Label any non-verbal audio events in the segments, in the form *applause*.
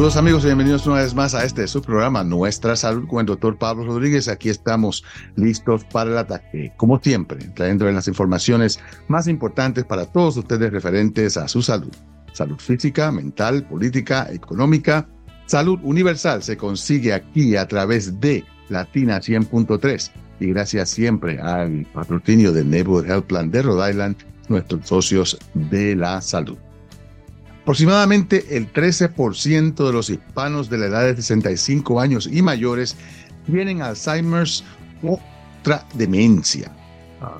Saludos amigos bienvenidos una vez más a este su programa Nuestra Salud con el doctor Pablo Rodríguez. Aquí estamos listos para el ataque, como siempre, trayendo las informaciones más importantes para todos ustedes referentes a su salud. Salud física, mental, política, económica. Salud universal se consigue aquí a través de Latina 100.3 y gracias siempre al patrocinio del Neighborhood Health Plan de Rhode Island, nuestros socios de la salud. Aproximadamente el 13% de los hispanos de la edad de 65 años y mayores tienen Alzheimer's o otra demencia. Ah,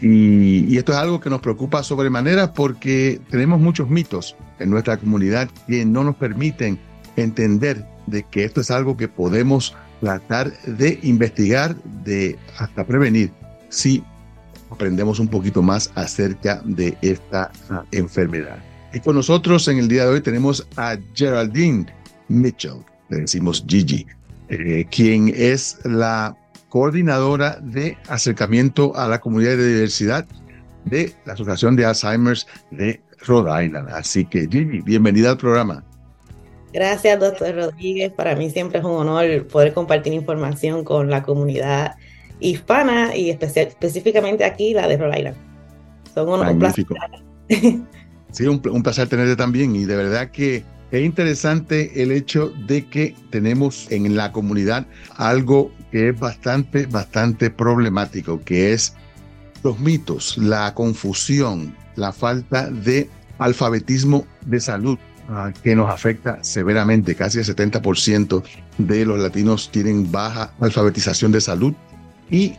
y, y, esto es algo que nos preocupa sobremanera porque tenemos muchos mitos en nuestra comunidad que no nos permiten entender de que esto es algo que podemos tratar de investigar, de hasta prevenir, si aprendemos un poquito más acerca de esta enfermedad. Y con nosotros en el día de hoy tenemos a Geraldine Mitchell, le decimos Gigi, eh, quien es la coordinadora de acercamiento a la comunidad de diversidad de la Asociación de Alzheimer's de Rhode Island. Así que Gigi, bienvenida al programa. Gracias, doctor Rodríguez. Para mí siempre es un honor poder compartir información con la comunidad hispana y específicamente aquí la de Rhode Island. Son unos Magnífico. *laughs* Sí, un, placer tenerte también y de verdad que es interesante el hecho de que tenemos en la comunidad algo que es bastante, bastante problemático, que es los mitos, la confusión, la falta de alfabetismo de salud ah, que nos afecta severamente. Casi el 70% de los latinos tienen baja alfabetización de salud y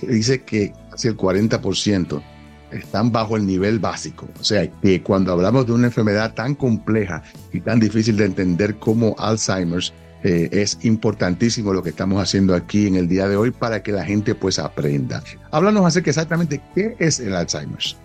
se dice que casi el 40% están bajo el nivel básico. O sea, que cuando hablamos de una enfermedad tan compleja y tan difícil de entender como Alzheimer's, eh, es importantísimo lo que estamos haciendo aquí en el día de hoy para que la gente pues aprenda. Háblanos acerca exactamente qué es el Alzheimer's.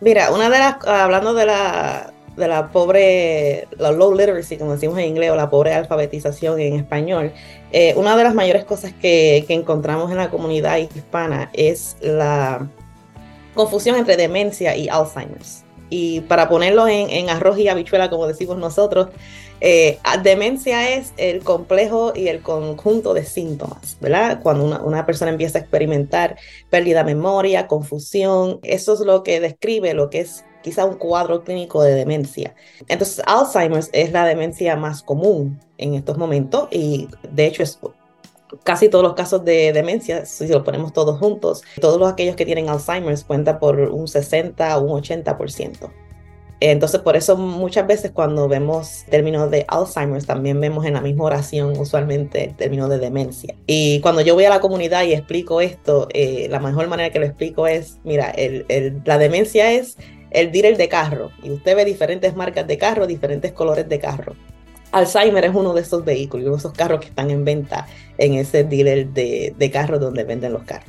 Mira, una de las, hablando de la, de la pobre, la low literacy, como decimos en inglés, o la pobre alfabetización en español, eh, una de las mayores cosas que, que encontramos en la comunidad hispana es la confusión entre demencia y Alzheimer's. Y para ponerlo en, arroz y habichuela, como decimos nosotros, eh, demencia es el complejo y el conjunto de síntomas, ¿verdad? Cuando una, persona empieza a experimentar pérdida de memoria, confusión, eso es lo que describe lo que es quizá un cuadro clínico de demencia. Entonces, Alzheimer's es la demencia más común en estos momentos y de hecho es casi todos los casos de demencia, si lo ponemos todos juntos, todos los aquellos que tienen Alzheimer's cuenta por un 60 o un 80%. Entonces, por eso muchas veces cuando vemos términos de Alzheimer's, también vemos en la misma oración usualmente el término de demencia. Y cuando yo voy a la comunidad y explico esto, eh, la mejor manera que lo explico es, mira, la demencia es el dealer de carro. Y usted ve diferentes marcas de carro, diferentes colores de carro. Alzheimer es uno de esos vehículos, uno de esos carros que están en venta en ese dealer de, de carros donde venden los carros.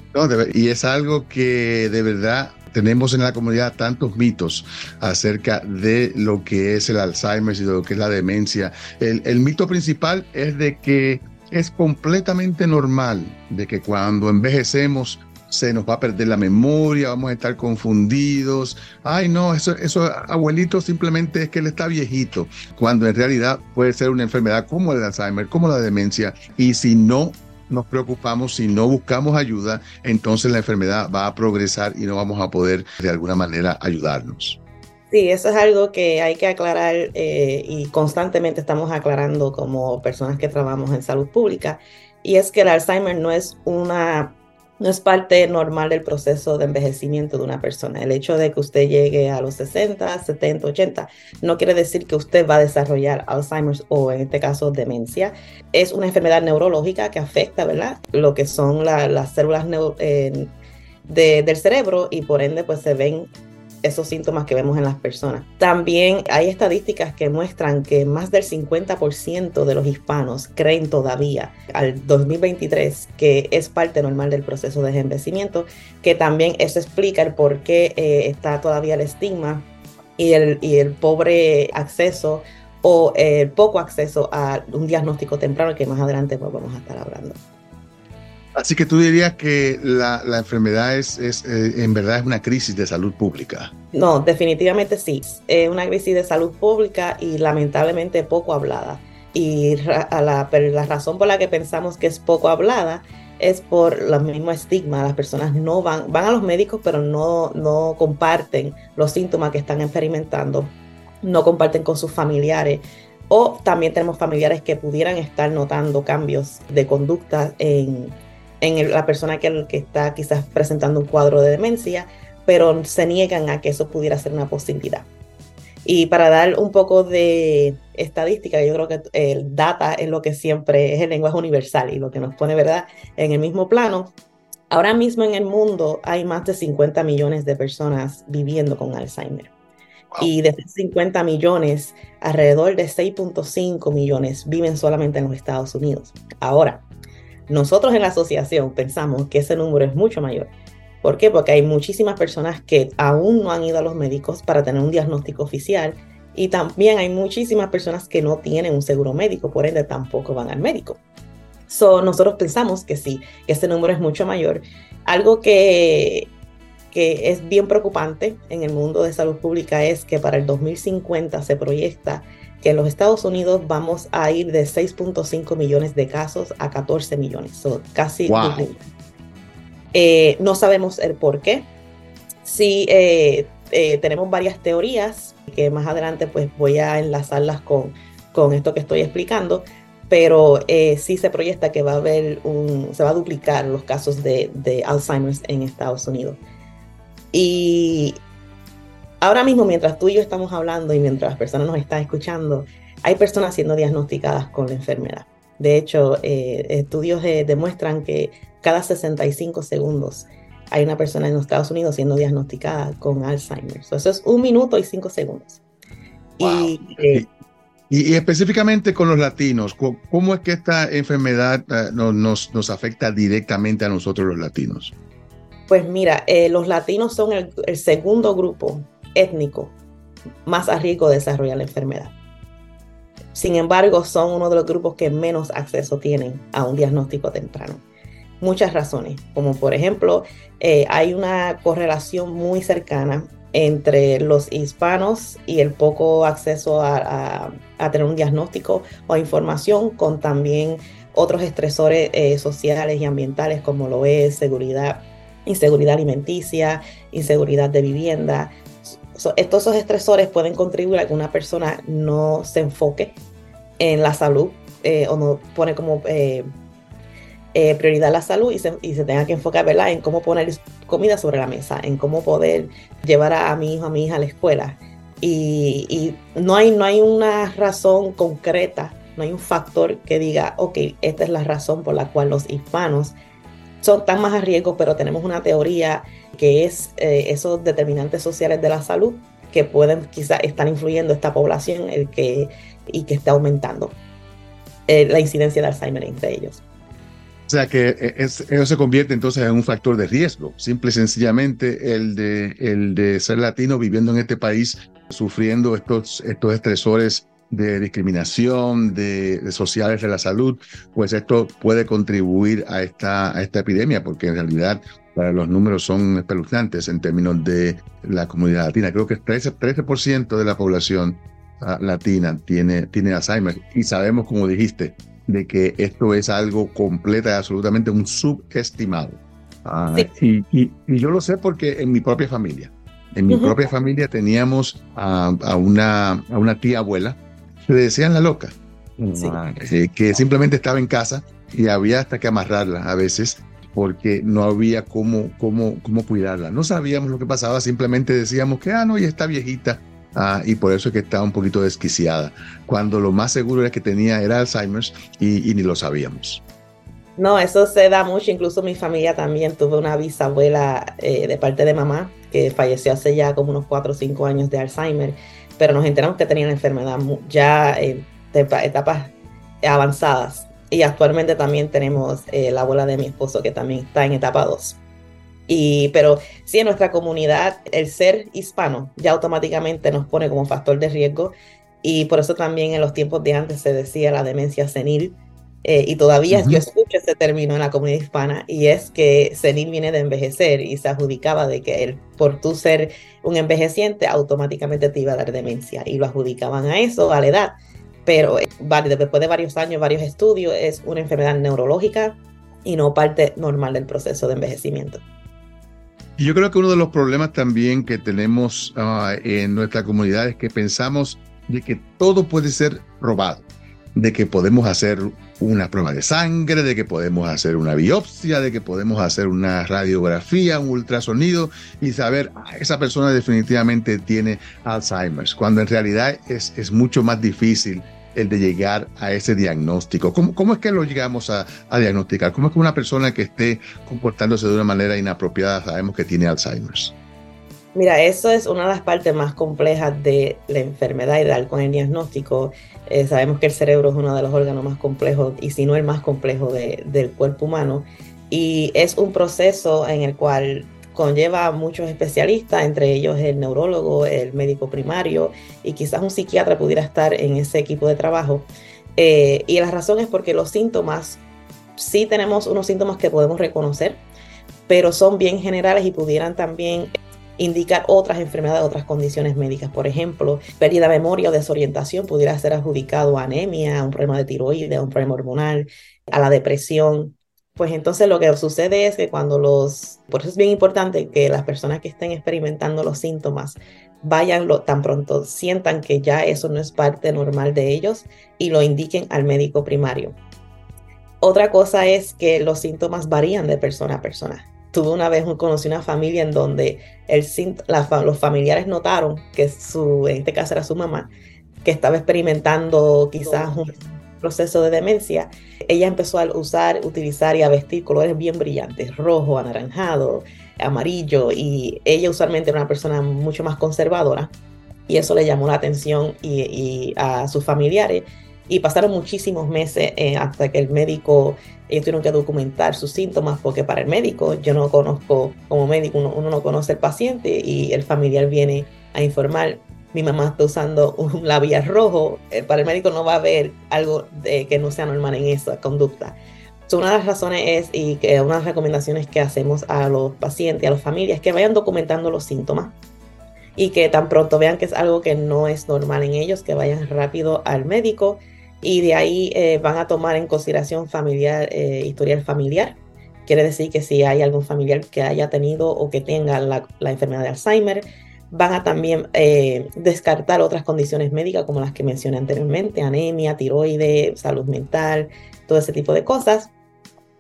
y es algo que de verdad tenemos en la comunidad tantos mitos acerca de lo que es el Alzheimer y de lo que es la demencia. El, el mito principal es de que es completamente normal de que cuando envejecemos se nos va a perder la memoria, vamos a estar confundidos. Ay, no, eso, eso abuelito simplemente es que él está viejito, cuando en realidad puede ser una enfermedad como el Alzheimer, como la demencia, y si no nos preocupamos, si no buscamos ayuda, entonces la enfermedad va a progresar y no vamos a poder de alguna manera ayudarnos. Sí, eso es algo que hay que aclarar eh, y constantemente estamos aclarando como personas que trabajamos en salud pública, y es que el Alzheimer no es una no es parte normal del proceso de envejecimiento de una persona. El hecho de que usted llegue a los 60, 70, 80 no quiere decir que usted va a desarrollar Alzheimer's o en este caso demencia. Es una enfermedad neurológica que afecta, ¿verdad? Lo que son las células del cerebro y por ende pues se ven esos síntomas que vemos en las personas. También hay estadísticas que muestran que más del 50% de los hispanos creen todavía al 2023 que es parte normal del proceso de envejecimiento, que también eso explica el por qué eh, está todavía el estigma y el, y el pobre acceso o el poco acceso a un diagnóstico temprano que más adelante pues, vamos a estar hablando. Así que tú dirías que la, enfermedad es, es eh, en verdad es una crisis de salud pública. No, definitivamente sí. Es una crisis de salud pública y lamentablemente poco hablada. Y la, la razón por la que pensamos que es poco hablada es por el mismo estigma. Las personas no van, van a los médicos, pero no, no comparten los síntomas que están experimentando, no comparten con sus familiares. O también tenemos familiares que pudieran estar notando cambios de conducta en, en la persona que, que está quizás presentando un cuadro de demencia, pero se niegan a que eso pudiera ser una posibilidad. Y para dar un poco de estadística, yo creo que el data es lo que siempre es el lenguaje universal y lo que nos pone, ¿verdad?, en el mismo plano. Ahora mismo en el mundo hay más de 50 millones de personas viviendo con Alzheimer. Y de esos 50 millones, alrededor de 6.5 millones viven solamente en los Estados Unidos. Ahora, nosotros en la asociación pensamos que ese número es mucho mayor. ¿Por qué? Porque hay muchísimas personas que aún no han ido a los médicos para tener un diagnóstico oficial y también hay muchísimas personas que no tienen un seguro médico, por ende tampoco van al médico. So, nosotros pensamos que sí, que ese número es mucho mayor. Algo que, que es bien preocupante en el mundo de salud pública es que para el 2050 se proyecta que en los Estados Unidos vamos a ir de 6.5 millones de casos a 14 millones, so, casi eh, no sabemos el por qué. Sí, eh, eh, tenemos varias teorías que más adelante pues voy a enlazarlas con, con esto que estoy explicando, pero sí se proyecta que va a haber un, se va a duplicar los casos de, de Alzheimer's en Estados Unidos. Y ahora mismo, mientras tú y yo estamos hablando y mientras las personas nos están escuchando, hay personas siendo diagnosticadas con la enfermedad. De hecho, eh, estudios eh, demuestran que cada 65 segundos hay una persona en los Estados Unidos siendo diagnosticada con Alzheimer. eso es un minuto y cinco segundos. Eh, y, y, específicamente con los latinos, ¿cómo es que esta enfermedad nos, nos, afecta directamente a nosotros los latinos? Pues mira, los latinos son el, segundo grupo étnico más a de desarrollar la enfermedad. Sin embargo, son uno de los grupos que menos acceso tienen a un diagnóstico temprano. Muchas razones, como por ejemplo, eh, hay una correlación muy cercana entre los hispanos y el poco acceso a, tener un diagnóstico o información con también otros estresores eh, sociales y ambientales como lo es seguridad, inseguridad alimenticia, inseguridad de vivienda, estos estresores pueden contribuir a que una persona no se enfoque en la salud eh, o no pone como eh, eh, prioridad la salud y se, tenga que enfocar en cómo poner comida sobre la mesa, en cómo poder llevar a, mi hijo, a mi hija a la escuela. Y, no, hay, no hay una razón concreta, no hay un factor que diga, ok, esta es la razón por la cual los hispanos son tan más a riesgo, pero tenemos una teoría que es eh, esos determinantes sociales de la salud que pueden quizás estar influyendo esta población el que, y que está aumentando eh, la incidencia de Alzheimer entre ellos. O sea que eh, eso se convierte entonces en un factor de riesgo, simple y sencillamente el de, el de ser latino viviendo en este país, sufriendo estos, estos estresores de discriminación, de, sociales de la salud, pues esto puede contribuir a esta, a esta epidemia, porque en realidad los números son espeluznantes en términos de la comunidad latina. Creo que 13%, 13 de la población ah, latina tiene, tiene Alzheimer y sabemos, como dijiste, de que esto es algo completo y absolutamente un subestimado. Ah, y, y, yo lo sé porque en mi propia familia, en mi propia familia teníamos a, a, una, a una tía abuela, se decían la loca, ah, que simplemente estaba en casa y había hasta que amarrarla a veces porque no había cómo, cómo, cómo cuidarla. No sabíamos lo que pasaba, simplemente decíamos que, ah, no, ya está viejita. Ah, y por eso es que estaba un poquito desquiciada, cuando lo más seguro era que tenía era Alzheimer's y, ni lo sabíamos. No, eso se da mucho, incluso mi familia también tuvo una bisabuela eh, de parte de mamá que falleció hace ya como unos 4 o 5 años de Alzheimer, pero nos enteramos que tenía la enfermedad ya en etapas avanzadas y actualmente también tenemos eh, la abuela de mi esposo que también está en etapa 2. Y, pero sí, en nuestra comunidad, el ser hispano ya automáticamente nos pone como factor de riesgo. Y por eso también en los tiempos de antes se decía la demencia senil, eh, y todavía yo escucho ese término en la comunidad hispana, y es que senil viene de envejecer y se adjudicaba de que el, por tú ser un envejeciente automáticamente te iba a dar demencia y lo adjudicaban a eso, a la edad. Pero eh, después de varios años, varios estudios, es una enfermedad neurológica y no parte normal del proceso de envejecimiento. Y yo creo que uno de los problemas también que tenemos ah, en nuestra comunidad es que pensamos de que todo puede ser robado de que podemos hacer una prueba de sangre, de que podemos hacer una biopsia, de que podemos hacer una radiografía, un ultrasonido y saber, ah, esa persona definitivamente tiene Alzheimer's, cuando en realidad es, es mucho más difícil el de llegar a ese diagnóstico. ¿Cómo, cómo es que lo llegamos a, a, diagnosticar? ¿Cómo es que una persona que esté comportándose de una manera inapropiada sabemos que tiene Alzheimer's? Mira, eso es una de las partes más complejas de la enfermedad y de con el diagnóstico. Eh, sabemos que el cerebro es uno de los órganos más complejos, y si no el más complejo del cuerpo humano. Y es un proceso en el cual conlleva muchos especialistas, entre ellos el neurólogo, el médico primario y quizás un psiquiatra pudiera estar en ese equipo de trabajo. Eh, y la razón es porque los síntomas, sí tenemos unos síntomas que podemos reconocer, pero son bien generales y pudieran también indicar otras enfermedades, otras condiciones médicas. Por ejemplo, pérdida de memoria o desorientación pudiera ser adjudicado a anemia, a un problema de tiroides, a un problema hormonal, a la depresión. Pues entonces lo que sucede es que cuando los, por eso es bien importante que las personas que estén experimentando los síntomas vayan lo, tan pronto sientan que ya eso no es parte normal de ellos y lo indiquen al médico primario. Otra cosa es que los síntomas varían de persona a persona tuve una vez, conocí una familia en donde el, los familiares notaron que su, en este caso era su mamá, que estaba experimentando quizás un proceso de demencia. Ella empezó a usar, utilizar y a vestir colores bien brillantes, rojo, anaranjado, amarillo, y ella usualmente era una persona mucho más conservadora, y eso le llamó la atención y a sus familiares y pasaron muchísimos meses eh, hasta que el médico, ellos tuvieron que documentar sus síntomas, porque para el médico, yo no conozco, como médico, uno, no conoce al paciente y el familiar viene a informar, mi mamá está usando un labial rojo, eh, para el médico no va a haber algo de, que no sea normal en esa conducta. una de las razones es, y que una de las recomendaciones que hacemos a los pacientes, a las familias, que vayan documentando los síntomas y que tan pronto vean que es algo que no es normal en ellos, que vayan rápido al médico y de ahí eh, van a tomar en consideración familiar, eh, historial familiar. Quiere decir que si hay algún familiar que haya tenido o que tenga la, enfermedad de Alzheimer, van a también eh, descartar otras condiciones médicas como las que mencioné anteriormente, anemia, tiroides, salud mental, todo ese tipo de cosas.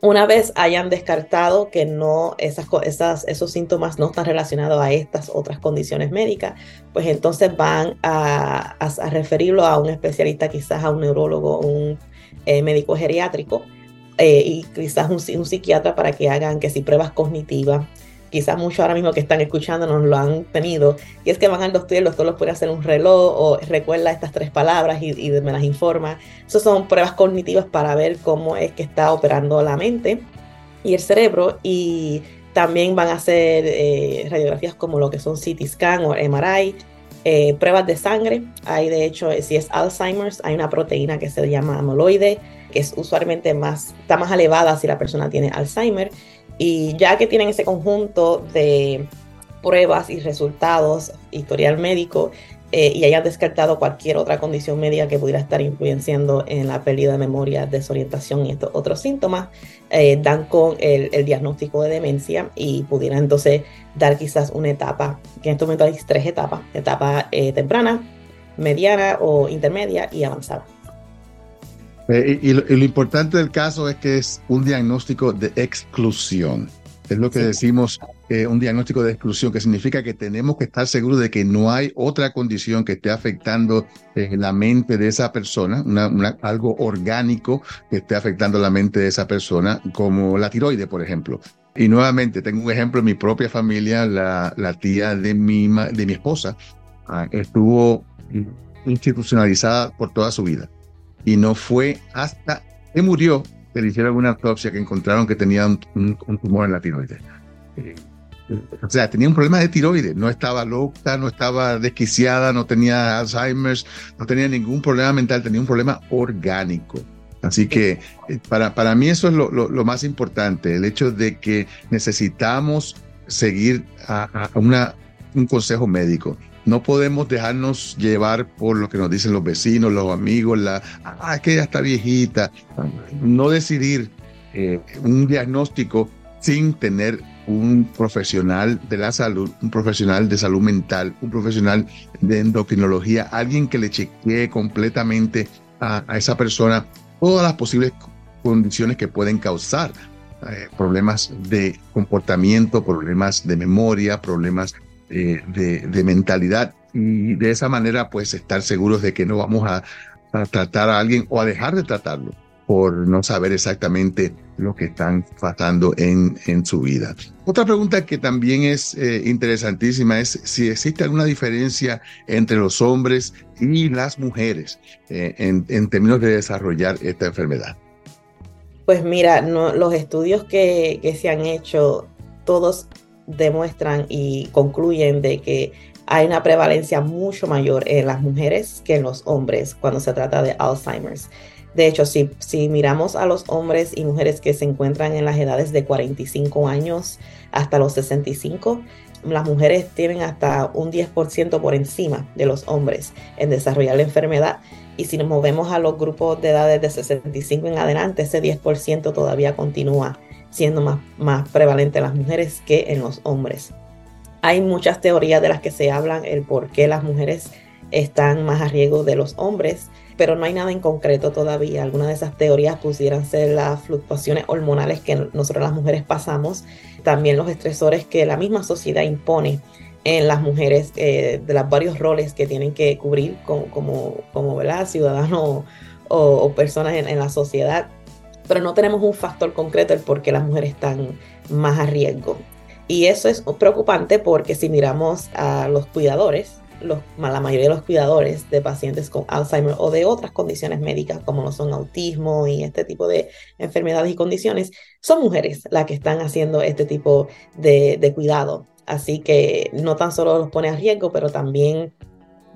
Una vez hayan descartado que no esas, esas, esos síntomas no están relacionados a estas otras condiciones médicas, pues entonces van a, referirlo a un especialista, quizás a un neurólogo, un eh, médico geriátrico eh, y quizás un, un, psiquiatra para que hagan que si pruebas cognitivas, quizás muchos ahora mismo que están escuchando nos lo han tenido, y es que van al doctor y el doctor los puede hacer un reloj o recuerda estas tres palabras y, me las informa. Esas son pruebas cognitivas para ver cómo es que está operando la mente y el cerebro y también van a hacer eh, radiografías como lo que son CT scan o MRI, eh, pruebas de sangre. Hay de hecho, si es Alzheimer's, hay una proteína que se llama amoloide, que es usualmente más, está más elevada si la persona tiene Alzheimer y ya que tienen ese conjunto de pruebas y resultados, historial médico, eh, y hayan descartado cualquier otra condición médica que pudiera estar influenciando en la pérdida de memoria, desorientación y estos otros síntomas, eh, dan con el, diagnóstico de demencia y pudiera entonces dar quizás una etapa, que en este momento hay tres etapas, etapa eh, temprana, mediana o intermedia y avanzada. Eh, y, lo, importante del caso es que es un diagnóstico de exclusión. Es lo que decimos, eh, un diagnóstico de exclusión, que significa que tenemos que estar seguros de que no hay otra condición que esté afectando eh, la mente de esa persona, algo orgánico que esté afectando la mente de esa persona, como la tiroide, por ejemplo. Y nuevamente, tengo un ejemplo en mi propia familia, la, la tía de mi, de mi esposa ah, estuvo institucionalizada por toda su vida y no fue hasta que murió que le hicieron una autopsia que encontraron que tenía un, tumor en la tiroides. Eh, o sea, tenía un problema de tiroides, no estaba loca, no estaba desquiciada, no tenía Alzheimer's, no tenía ningún problema mental, tenía un problema orgánico. Así que eh, para, para mí eso es lo, lo, más importante, el hecho de que necesitamos seguir a, una, un consejo médico. No podemos dejarnos llevar por lo que nos dicen los vecinos, los amigos, la, ah, que ella está viejita. No decidir eh, un diagnóstico sin tener un profesional de la salud, un profesional de salud mental, un profesional de endocrinología, alguien que le chequee completamente a, esa persona todas las posibles condiciones que pueden causar eh, problemas de comportamiento, problemas de memoria, problemas eh, de, mentalidad y de esa manera pues estar seguros de que no vamos a, tratar a alguien o a dejar de tratarlo por no saber exactamente lo que están pasando en, en su vida. Otra pregunta que también es eh, interesantísima es si existe alguna diferencia entre los hombres y las mujeres eh, en, en, términos de desarrollar esta enfermedad. Pues mira, no, los estudios que, que se han hecho, todos demuestran y concluyen de que hay una prevalencia mucho mayor en las mujeres que en los hombres cuando se trata de Alzheimer's. De hecho, si, si miramos a los hombres y mujeres que se encuentran en las edades de 45 años hasta los 65, las mujeres tienen hasta un 10% por encima de los hombres en desarrollar la enfermedad. Y si nos movemos a los grupos de edades de 65 en adelante, ese 10% todavía continúa siendo más, más prevalente en las mujeres que en los hombres. Hay muchas teorías de las que se hablan el por qué las mujeres están más a riesgo de los hombres pero no hay nada en concreto todavía. Algunas de esas teorías pudieran ser las fluctuaciones hormonales que nosotros las mujeres pasamos, también los estresores que la misma sociedad impone en las mujeres eh, de los varios roles que tienen que cubrir como, como, como ciudadanos o, personas en, en, la sociedad, pero no tenemos un factor concreto el por qué las mujeres están más a riesgo. Y eso es preocupante porque si miramos a los cuidadores, la mayoría de los cuidadores de pacientes con Alzheimer o de otras condiciones médicas como lo son autismo y este tipo de enfermedades y condiciones, son mujeres las que están haciendo este tipo de, cuidado. Así que no tan solo los pone a riesgo, pero también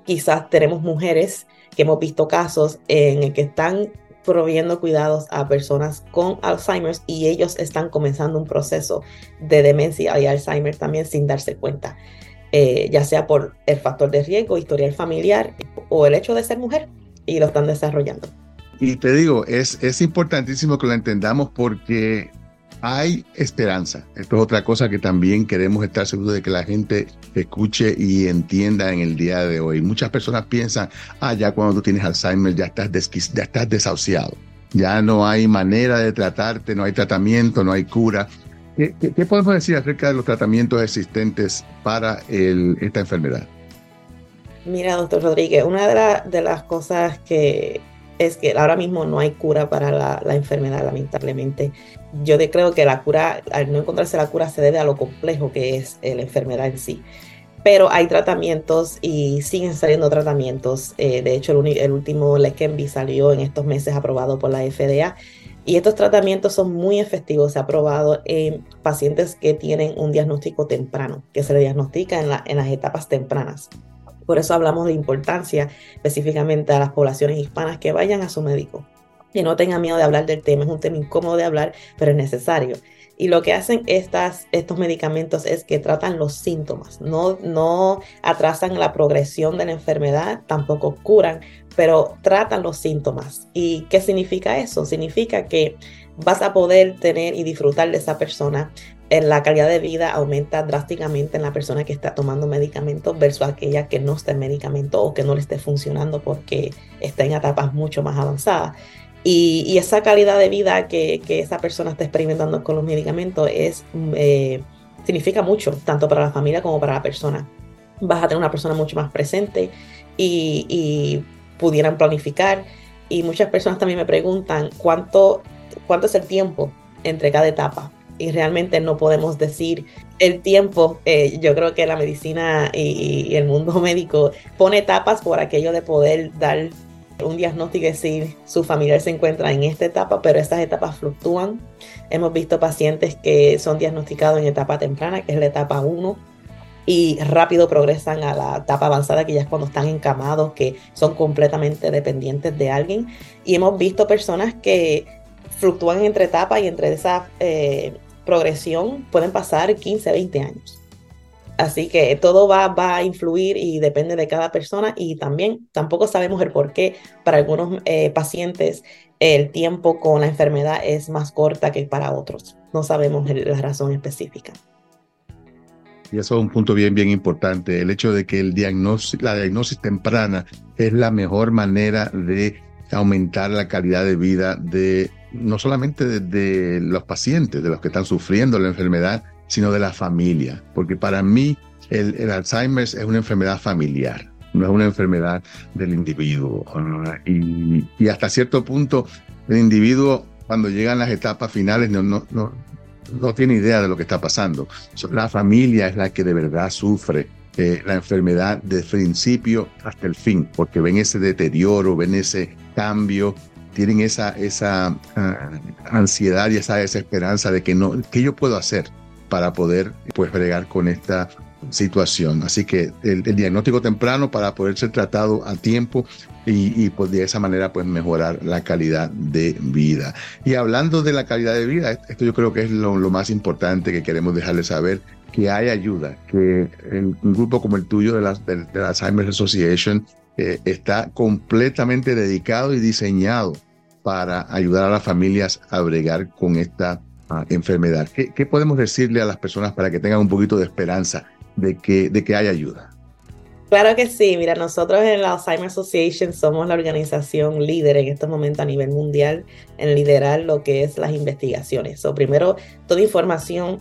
quizás tenemos mujeres que hemos visto casos en el que están proveyendo cuidados a personas con Alzheimer y ellos están comenzando un proceso de demencia y Alzheimer también sin darse cuenta. Eh, ya sea por el factor de riesgo, historial familiar o el hecho de ser mujer, y lo están desarrollando. Y te digo, es, es importantísimo que lo entendamos porque hay esperanza. Esto es otra cosa que también queremos estar seguros de que la gente escuche y entienda en el día de hoy. Muchas personas piensan, ah, ya cuando tú tienes Alzheimer ya estás, ya estás desahuciado. Ya no hay manera de tratarte, no hay tratamiento, no hay cura. ¿Qué, podemos decir acerca de los tratamientos existentes para esta enfermedad? Mira, doctor Rodríguez, una de, las cosas que es que ahora mismo no hay cura para la, enfermedad, lamentablemente. Yo creo que la cura, al no encontrarse la cura, se debe a lo complejo que es la enfermedad en sí. Pero hay tratamientos y siguen saliendo tratamientos. Eh, de hecho, el, el último Leqembi salió en estos meses aprobado por la FDA y estos tratamientos son muy efectivos, se ha probado en pacientes que tienen un diagnóstico temprano, que se le diagnostica en las etapas tempranas. Por eso hablamos de importancia específicamente a las poblaciones hispanas que vayan a su médico y no tengan miedo de hablar del tema. Es un tema incómodo de hablar, pero es necesario. Y lo que hacen estas, estos medicamentos es que tratan los síntomas, no, no atrasan la progresión de la enfermedad, tampoco curan, pero tratan los síntomas. ¿Y qué significa eso? Significa que vas a poder tener y disfrutar de esa persona. En la calidad de vida aumenta drásticamente en la persona que está tomando medicamentos versus aquella que no está en medicamento o que no le esté funcionando porque está en etapas mucho más avanzadas. Y, esa calidad de vida que, esa persona está experimentando con los medicamentos es, eh, significa mucho, tanto para la familia como para la persona. Vas a tener una persona mucho más presente y, y pudieran planificar. Y muchas personas también me preguntan cuánto, cuánto es el tiempo entre cada etapa. Y realmente no podemos decir el tiempo. Eh, yo creo que la medicina y, el mundo *laughs* médico pone etapas por aquello de poder dar un diagnóstico y decir su familiar se encuentra en esta etapa, pero estas etapas fluctúan. Hemos visto pacientes que son diagnosticados en etapa temprana, que es la etapa 1, y rápido progresan a la etapa avanzada, que ya es cuando están encamados, que son completamente dependientes de alguien. Y hemos visto personas que fluctúan entre etapas y entre esa eh, progresión pueden pasar 15, 20 años. Así que todo va, va, a influir y depende de cada persona y también tampoco sabemos el por qué para algunos eh, pacientes el tiempo con la enfermedad es más corta que para otros. No sabemos la razón específica. Y eso es un punto bien, bien importante, el hecho de que el la diagnosis temprana es la mejor manera de aumentar la calidad de vida de no solamente de, los pacientes, de los que están sufriendo la enfermedad, sino de la familia. Porque para mí el, Alzheimer es una enfermedad familiar, no es una enfermedad del individuo. Y, hasta cierto punto el individuo cuando llegan las etapas finales no, tiene idea de lo que está pasando. La familia es la que de verdad sufre eh, la enfermedad el principio hasta el fin, porque ven ese deterioro, ven ese cambio, tienen esa, esa ah, ansiedad y esa desesperanza de que no, ¿qué yo puedo hacer para poder pues bregar con esta situación? Así que el, diagnóstico temprano para poder ser tratado a tiempo y, pues de esa manera pues mejorar la calidad de vida. Y hablando de la calidad de vida, esto yo creo que es lo, más importante que queremos dejarles saber, que hay ayuda, que un grupo como el tuyo de la, de, la Alzheimer's Association eh, está completamente dedicado y diseñado para ayudar a las familias a bregar con esta ah, enfermedad. ¿Qué, podemos decirle a las personas para que tengan un poquito de esperanza de que, de que hay ayuda? Claro que sí, mira, nosotros en la Alzheimer Association somos la organización líder en estos momentos a nivel mundial en liderar lo que es las investigaciones. So, primero, toda información,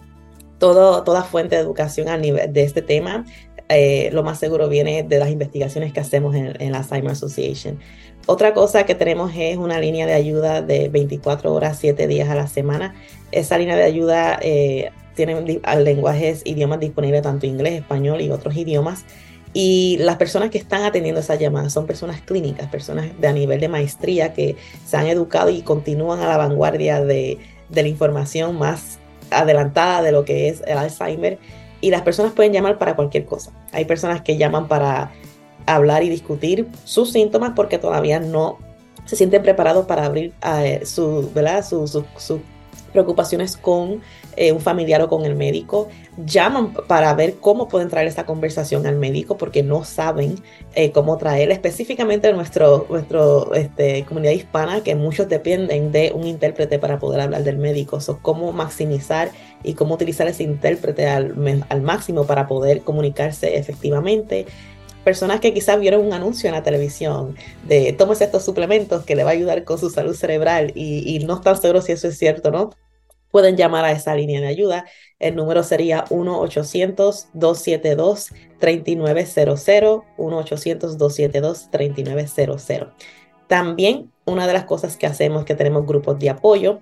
todo, toda fuente de educación a nivel de este tema eh, lo más seguro viene de las investigaciones que hacemos en, la Alzheimer Association. Otra cosa que tenemos es una línea de ayuda de 24 horas, 7 días a la semana. Esa línea de ayuda eh, tiene lenguajes, idiomas disponibles, tanto inglés, español y otros idiomas. Y las personas que están atendiendo esa llamada son personas clínicas, personas de a nivel de maestría que se han educado y continúan a la vanguardia de, de la información más adelantada de lo que es el Alzheimer y las personas pueden llamar para cualquier cosa. Hay personas que llaman para hablar y discutir sus síntomas porque todavía no se sienten preparados para abrir eh, su, ¿verdad? sus preocupaciones con eh, un familiar o con el médico. Llaman para ver cómo pueden traer esta conversación al médico porque no saben eh, cómo traer específicamente en nuestro, nuestro este, comunidad hispana que muchos dependen de un intérprete para poder hablar del médico. So, cómo maximizar y cómo utilizar ese intérprete al máximo para poder comunicarse efectivamente personas que quizás vieron un anuncio en la televisión de tómese estos suplementos que le va a ayudar con su salud cerebral y, no están seguros si eso es cierto, ¿no? pueden llamar a esa línea de ayuda. El número sería 1-800-272-3900, 1-800-272-3900. También una de las cosas que hacemos es que tenemos grupos de apoyo.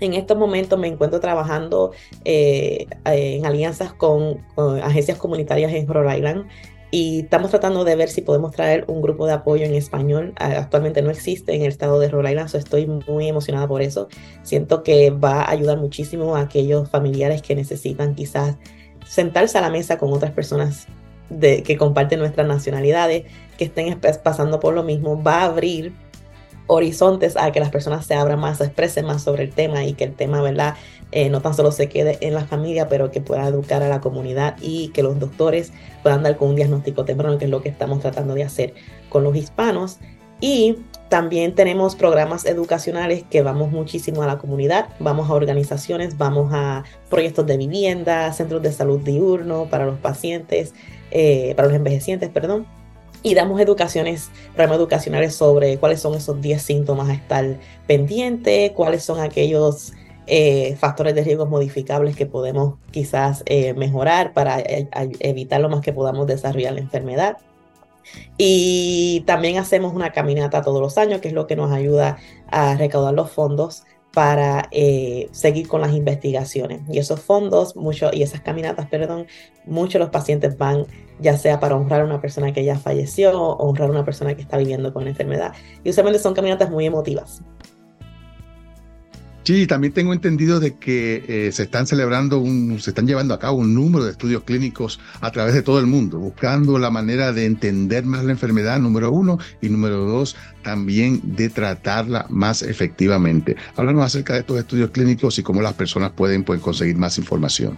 En estos momentos me encuentro trabajando eh, en alianzas con, con, agencias comunitarias en Rhode Island y estamos tratando de ver si podemos traer un grupo de apoyo en español. Actualmente no existe en el estado de Rhode Island, so estoy muy emocionada por eso. Siento que va a ayudar muchísimo a aquellos familiares que necesitan quizás sentarse a la mesa con otras personas de, que comparten nuestras nacionalidades, que estén pasando por lo mismo. Va a abrir horizontes a que las personas se abran más, se expresen más sobre el tema y que el tema, ¿verdad? Eh, no tan solo se quede en la familia, pero que pueda educar a la comunidad y que los doctores puedan dar con un diagnóstico temprano, que es lo que estamos tratando de hacer con los hispanos. Y también tenemos programas educacionales que vamos muchísimo a la comunidad, vamos a organizaciones, vamos a proyectos de vivienda, centros de salud diurno para los pacientes, eh, para los envejecientes, perdón y damos educaciones, programas educacionales sobre cuáles son esos 10 síntomas a estar pendiente, cuáles son aquellos eh, factores de riesgo modificables que podemos quizás eh, mejorar para eh, evitar lo más que podamos desarrollar la enfermedad. Y también hacemos una caminata todos los años, que es lo que nos ayuda a recaudar los fondos para seguir con las investigaciones. Y esos fondos, mucho, y esas caminatas, perdón, muchos los pacientes van ya sea para honrar a una persona que ya falleció o honrar a una persona que está viviendo con enfermedad. Y usualmente son caminatas muy emotivas. Sí, también tengo entendido de que eh, se están celebrando, un, se están llevando a cabo un número de estudios clínicos a través de todo el mundo, buscando la manera de entender más la enfermedad, número uno, y número dos, también de tratarla más efectivamente. Háblanos acerca de estos estudios clínicos y cómo las personas pueden pues, conseguir más información.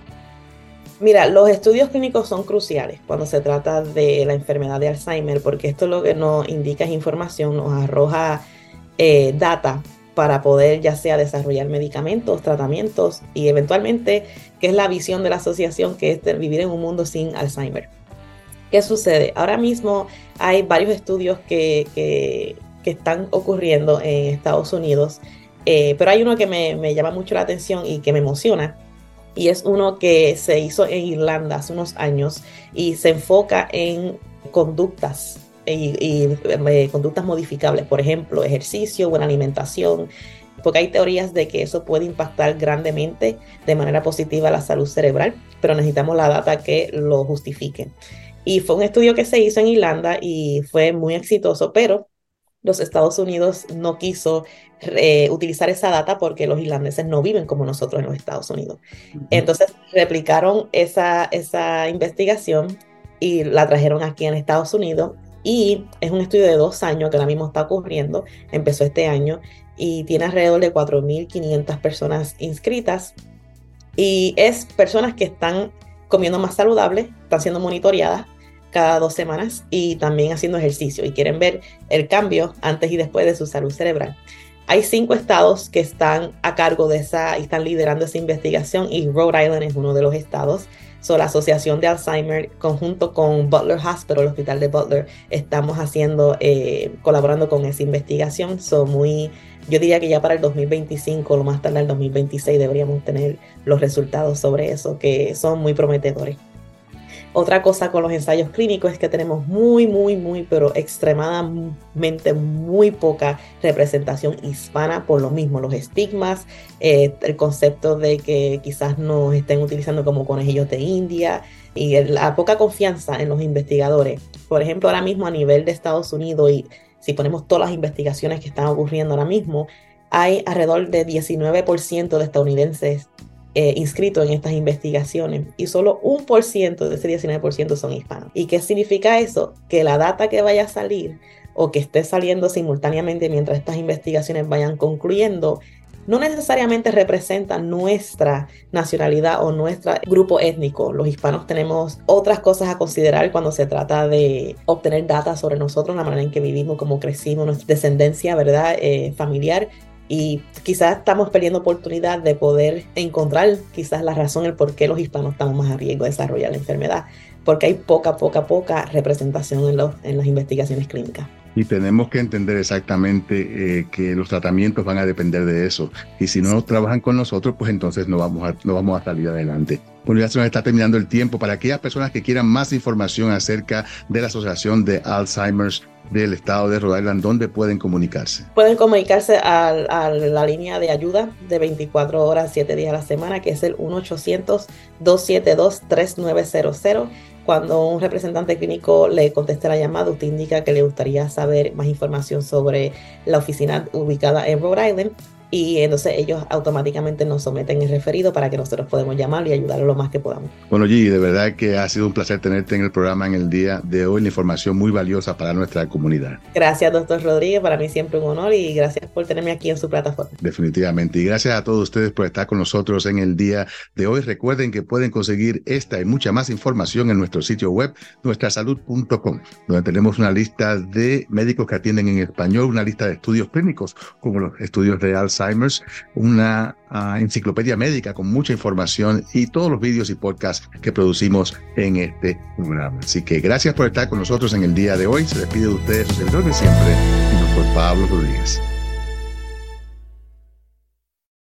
Mira, los estudios clínicos son cruciales cuando se trata de la enfermedad de Alzheimer, porque esto lo que nos indica es información, nos arroja eh, data para poder ya sea desarrollar medicamentos, tratamientos y eventualmente, que es la visión de la asociación, que es vivir en un mundo sin Alzheimer. ¿Qué sucede? Ahora mismo hay varios estudios que, que, están ocurriendo en Estados Unidos, eh, pero hay uno que me, me llama mucho la atención y que me emociona, y es uno que se hizo en Irlanda hace unos años y se enfoca en conductas y, eh, conductas modificables, por ejemplo, ejercicio, buena alimentación, porque hay teorías de que eso puede impactar grandemente de manera positiva la salud cerebral, pero necesitamos la data que lo justifique. Y fue un estudio que se hizo en Irlanda y fue muy exitoso, pero los Estados Unidos no quiso eh, utilizar esa data porque los irlandeses no viven como nosotros en los Estados Unidos. Entonces replicaron esa, esa investigación y la trajeron aquí en Estados Unidos y es un estudio de dos años que ahora mismo está ocurriendo, empezó este año y tiene alrededor de 4.500 personas inscritas. Y es personas que están comiendo más saludable, están siendo monitoreadas cada dos semanas y también haciendo ejercicio y quieren ver el cambio antes y después de su salud cerebral. Hay cinco estados que están a cargo de esa y están liderando esa investigación y Rhode Island es uno de los estados. So, la Asociación de Alzheimer, conjunto con Butler Hospital, el hospital de Butler, estamos haciendo, eh, colaborando con esa investigación. Son muy, yo diría que ya para el 2025, lo más tarde el 2026, deberíamos tener los resultados sobre eso, que son muy prometedores. Otra cosa con los ensayos clínicos es que tenemos muy, muy, muy, pero extremadamente muy poca representación hispana por lo mismo, los estigmas, eh, el concepto de que quizás nos estén utilizando como conejillos de India y la poca confianza en los investigadores. Por ejemplo, ahora mismo a nivel de Estados Unidos y si ponemos todas las investigaciones que están ocurriendo ahora mismo, hay alrededor de 19% de estadounidenses eh, inscritos en estas investigaciones y solo un por ciento de ese 19% son hispanos. ¿Y qué significa eso? Que la data que vaya a salir o que esté saliendo simultáneamente mientras estas investigaciones vayan concluyendo no necesariamente representa nuestra nacionalidad o nuestro grupo étnico. Los hispanos tenemos otras cosas a considerar cuando se trata de obtener data sobre nosotros, la manera en que vivimos, cómo crecimos, nuestra descendencia, ¿verdad? Eh, familiar y quizás estamos perdiendo oportunidad de poder encontrar quizás la razón el por qué los hispanos estamos más a riesgo de desarrollar la enfermedad, porque hay poca, poca, poca representación en, los, en las investigaciones clínicas. Y tenemos que entender exactamente eh, que los tratamientos van a depender de eso. Y si no trabajan con nosotros, pues entonces no vamos a, no vamos a salir adelante. Bueno, ya se nos está terminando el tiempo. Para aquellas personas que quieran más información acerca de la Asociación de Alzheimer's del Estado de Rhode Island, ¿dónde pueden comunicarse? Pueden comunicarse a, la línea de ayuda de 24 horas, 7 días a la semana, que es el 1-800-272-3900 cuando un representante clínico le conteste la llamada, usted indica que le gustaría saber más información sobre la oficina ubicada en Rhode Island y entonces ellos automáticamente nos someten el referido para que nosotros podamos llamar y ayudarlo lo más que podamos. Bueno, G, de verdad que ha sido un placer tenerte en el programa en el día de hoy, la información muy valiosa para nuestra comunidad. Gracias, doctor Rodríguez, para mí siempre un honor y gracias por tenerme aquí en su plataforma. Definitivamente, y gracias a todos ustedes por estar con nosotros en el día de hoy. Recuerden que pueden conseguir esta y mucha más información en nuestro sitio web, nuestrasalud.com, donde tenemos una lista de médicos que atienden en español, una lista de estudios clínicos, como los estudios de Alzheimer una ah, enciclopedia médica con mucha información y todos los vídeos y podcasts que producimos en este programa. Así que gracias por estar con nosotros en el día de hoy. Se despide de ustedes, su servidor de siempre, el doctor Pablo Rodríguez.